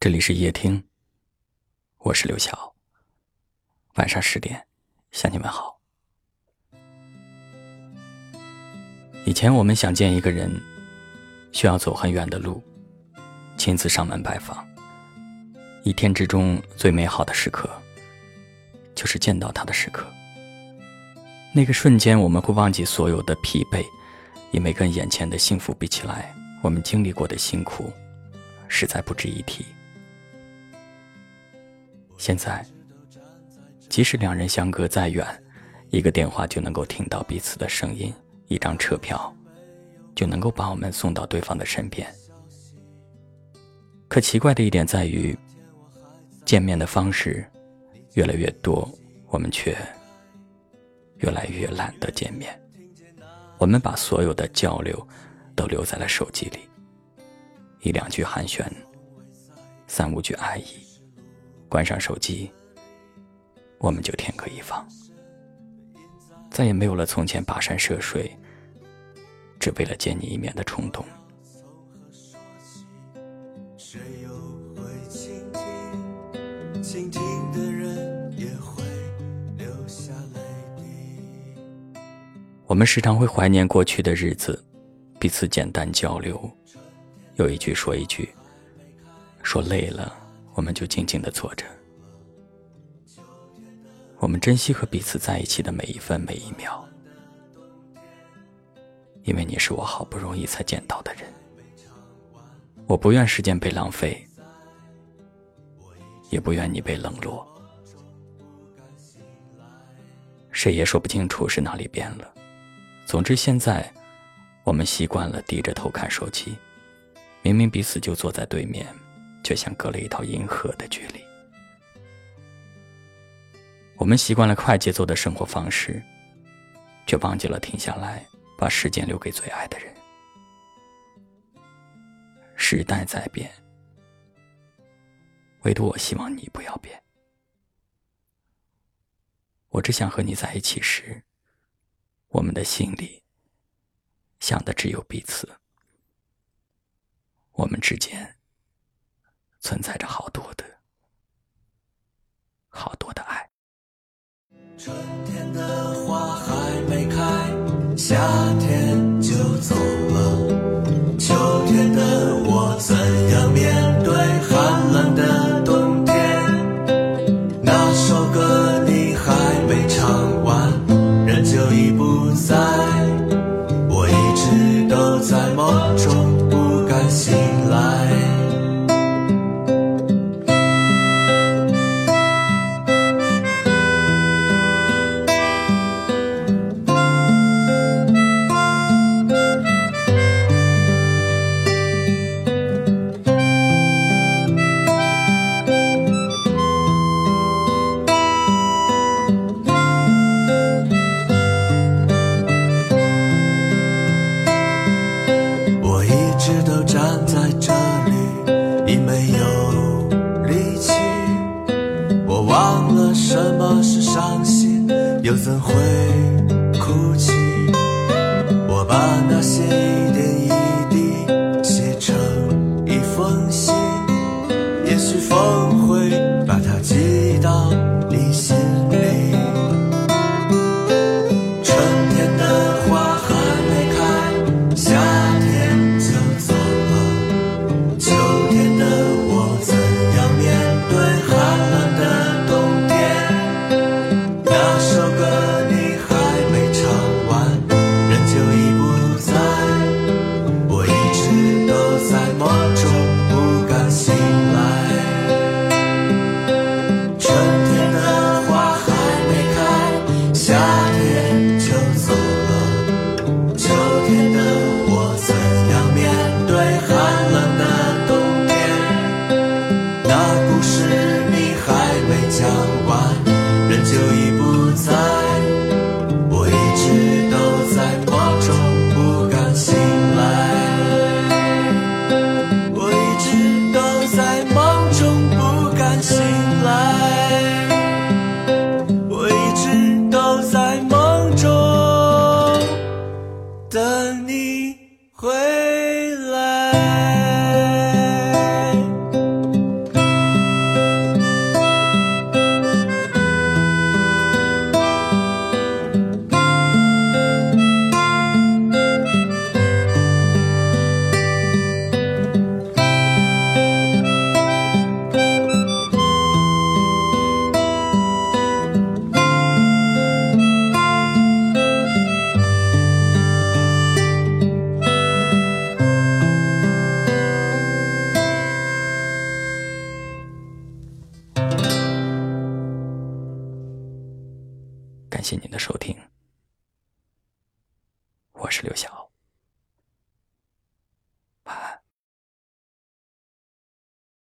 这里是夜听，我是刘晓。晚上十点向你们好。以前我们想见一个人，需要走很远的路，亲自上门拜访。一天之中最美好的时刻，就是见到他的时刻。那个瞬间，我们会忘记所有的疲惫，因为跟眼前的幸福比起来，我们经历过的辛苦，实在不值一提。现在，即使两人相隔再远，一个电话就能够听到彼此的声音，一张车票就能够把我们送到对方的身边。可奇怪的一点在于，见面的方式越来越多，我们却越来越懒得见面。我们把所有的交流都留在了手机里，一两句寒暄，三五句爱意。关上手机，我们就天各一方，再也没有了从前跋山涉水，只为了见你一面的冲动。我们时常会怀念过去的日子，彼此简单交流，有一句说一句，说累了。我们就静静的坐着，我们珍惜和彼此在一起的每一分每一秒，因为你是我好不容易才见到的人，我不愿时间被浪费，也不愿你被冷落，谁也说不清楚是哪里变了。总之，现在我们习惯了低着头看手机，明明彼此就坐在对面。却像隔了一道银河的距离。我们习惯了快节奏的生活方式，却忘记了停下来，把时间留给最爱的人。时代在变，唯独我希望你不要变。我只想和你在一起时，我们的心里想的只有彼此，我们之间。存在着好多的、好多的爱。春天的花还没开，夏天就走了。秋天的我怎样面对寒冷的冬天？那首歌你还没唱完，人就已不在。又怎会哭泣？我把那些一点一滴写成一封信，也许风会把它寄到你心感谢您的收听，我是刘晓。